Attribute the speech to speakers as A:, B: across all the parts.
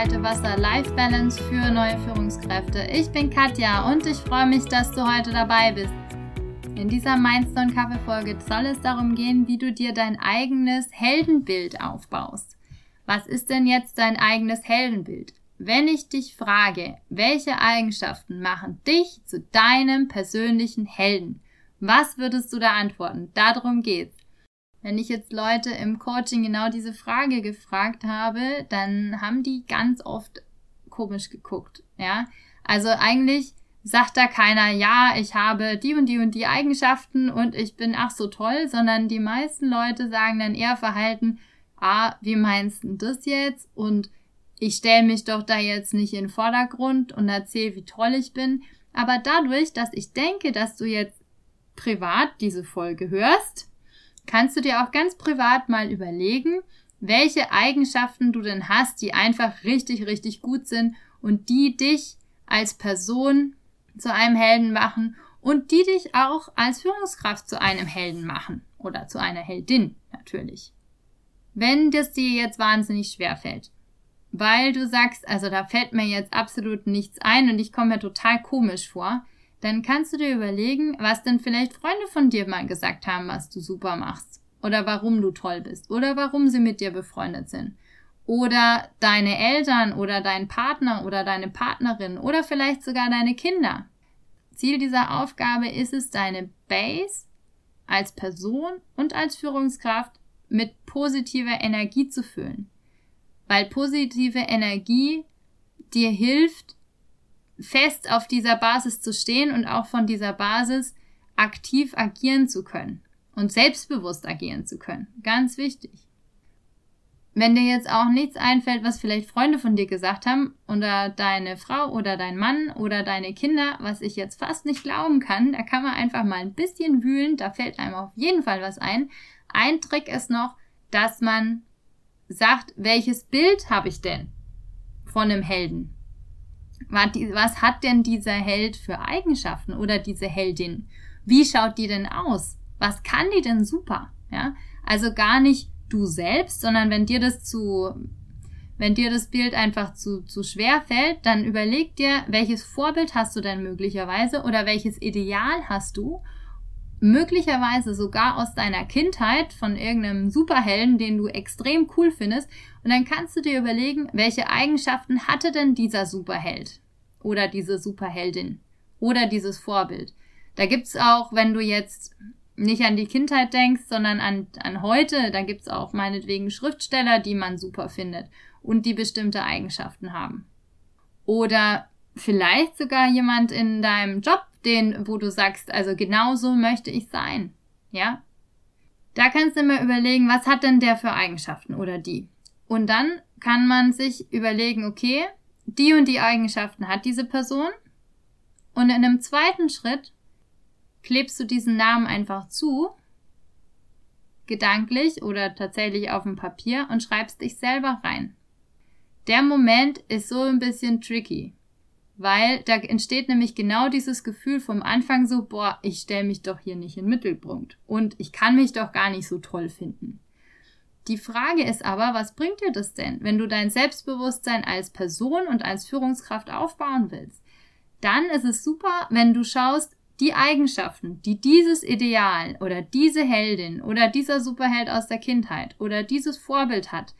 A: Kalte Wasser Life Balance für neue Führungskräfte. Ich bin Katja und ich freue mich, dass du heute dabei bist. In dieser Mindstone Kaffee Folge soll es darum gehen, wie du dir dein eigenes Heldenbild aufbaust. Was ist denn jetzt dein eigenes Heldenbild? Wenn ich dich frage, welche Eigenschaften machen dich zu deinem persönlichen Helden? Was würdest du da antworten? Darum geht's. Wenn ich jetzt Leute im Coaching genau diese Frage gefragt habe, dann haben die ganz oft komisch geguckt, ja. Also eigentlich sagt da keiner, ja, ich habe die und die und die Eigenschaften und ich bin ach so toll, sondern die meisten Leute sagen dann eher Verhalten, ah, wie meinst du das jetzt? Und ich stelle mich doch da jetzt nicht in den Vordergrund und erzähle, wie toll ich bin. Aber dadurch, dass ich denke, dass du jetzt privat diese Folge hörst, kannst du dir auch ganz privat mal überlegen, welche Eigenschaften du denn hast, die einfach richtig, richtig gut sind und die dich als Person zu einem Helden machen und die dich auch als Führungskraft zu einem Helden machen oder zu einer Heldin natürlich. Wenn das dir jetzt wahnsinnig schwer fällt, weil du sagst, also da fällt mir jetzt absolut nichts ein und ich komme mir total komisch vor, dann kannst du dir überlegen, was denn vielleicht Freunde von dir mal gesagt haben, was du super machst. Oder warum du toll bist. Oder warum sie mit dir befreundet sind. Oder deine Eltern oder dein Partner oder deine Partnerin oder vielleicht sogar deine Kinder. Ziel dieser Aufgabe ist es, deine Base als Person und als Führungskraft mit positiver Energie zu füllen. Weil positive Energie dir hilft, fest auf dieser Basis zu stehen und auch von dieser Basis aktiv agieren zu können und selbstbewusst agieren zu können. Ganz wichtig. Wenn dir jetzt auch nichts einfällt, was vielleicht Freunde von dir gesagt haben oder deine Frau oder dein Mann oder deine Kinder, was ich jetzt fast nicht glauben kann, da kann man einfach mal ein bisschen wühlen, da fällt einem auf jeden Fall was ein. Ein Trick ist noch, dass man sagt, welches Bild habe ich denn von einem Helden? Was hat denn dieser Held für Eigenschaften oder diese Heldin? Wie schaut die denn aus? Was kann die denn super? Ja, also gar nicht du selbst, sondern wenn dir das zu, wenn dir das Bild einfach zu, zu schwer fällt, dann überleg dir, welches Vorbild hast du denn möglicherweise oder welches Ideal hast du? Möglicherweise sogar aus deiner Kindheit von irgendeinem Superhelden, den du extrem cool findest. Und dann kannst du dir überlegen, welche Eigenschaften hatte denn dieser Superheld oder diese Superheldin oder dieses Vorbild. Da gibt's auch, wenn du jetzt nicht an die Kindheit denkst, sondern an, an heute, da gibt's auch meinetwegen Schriftsteller, die man super findet und die bestimmte Eigenschaften haben. Oder vielleicht sogar jemand in deinem Job, den, wo du sagst, also genau so möchte ich sein. Ja? Da kannst du immer überlegen, was hat denn der für Eigenschaften oder die? Und dann kann man sich überlegen, okay, die und die Eigenschaften hat diese Person. Und in einem zweiten Schritt klebst du diesen Namen einfach zu, gedanklich oder tatsächlich auf dem Papier und schreibst dich selber rein. Der Moment ist so ein bisschen tricky, weil da entsteht nämlich genau dieses Gefühl vom Anfang so, boah, ich stelle mich doch hier nicht in Mittelpunkt und ich kann mich doch gar nicht so toll finden. Die Frage ist aber, was bringt dir das denn, wenn du dein Selbstbewusstsein als Person und als Führungskraft aufbauen willst? Dann ist es super, wenn du schaust, die Eigenschaften, die dieses Ideal oder diese Heldin oder dieser Superheld aus der Kindheit oder dieses Vorbild hat,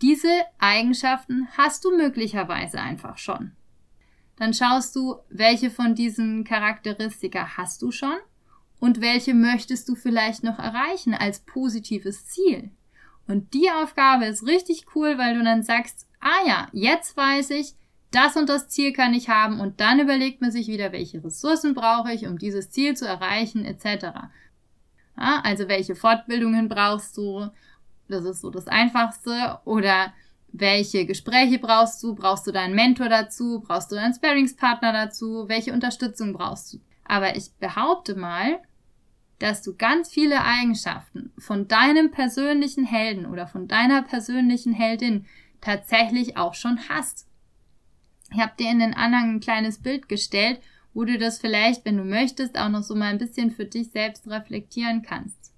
A: diese Eigenschaften hast du möglicherweise einfach schon. Dann schaust du, welche von diesen Charakteristika hast du schon und welche möchtest du vielleicht noch erreichen als positives Ziel. Und die Aufgabe ist richtig cool, weil du dann sagst, ah ja, jetzt weiß ich, das und das Ziel kann ich haben und dann überlegt man sich wieder, welche Ressourcen brauche ich, um dieses Ziel zu erreichen, etc. Ja, also welche Fortbildungen brauchst du? Das ist so das Einfachste. Oder welche Gespräche brauchst du? Brauchst du deinen Mentor dazu? Brauchst du einen Sparingspartner dazu? Welche Unterstützung brauchst du? Aber ich behaupte mal, dass du ganz viele Eigenschaften von deinem persönlichen Helden oder von deiner persönlichen Heldin tatsächlich auch schon hast. Ich habe dir in den Anhang ein kleines Bild gestellt, wo du das vielleicht, wenn du möchtest, auch noch so mal ein bisschen für dich selbst reflektieren kannst.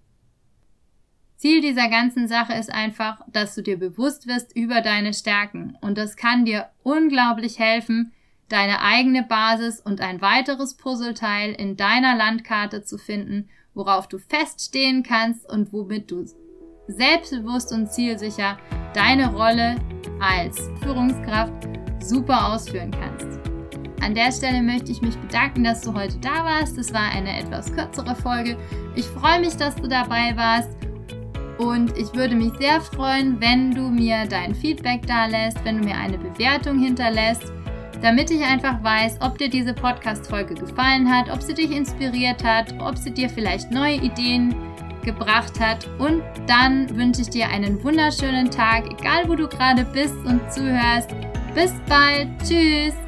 A: Ziel dieser ganzen Sache ist einfach, dass du dir bewusst wirst über deine Stärken und das kann dir unglaublich helfen, deine eigene Basis und ein weiteres Puzzleteil in deiner Landkarte zu finden, worauf du feststehen kannst und womit du selbstbewusst und zielsicher deine Rolle als Führungskraft super ausführen kannst. An der Stelle möchte ich mich bedanken, dass du heute da warst. Es war eine etwas kürzere Folge. Ich freue mich, dass du dabei warst. Und ich würde mich sehr freuen, wenn du mir dein Feedback da lässt, wenn du mir eine Bewertung hinterlässt, damit ich einfach weiß, ob dir diese Podcast-Folge gefallen hat, ob sie dich inspiriert hat, ob sie dir vielleicht neue Ideen gebracht hat. Und dann wünsche ich dir einen wunderschönen Tag, egal wo du gerade bist und zuhörst. Bis bald. Tschüss.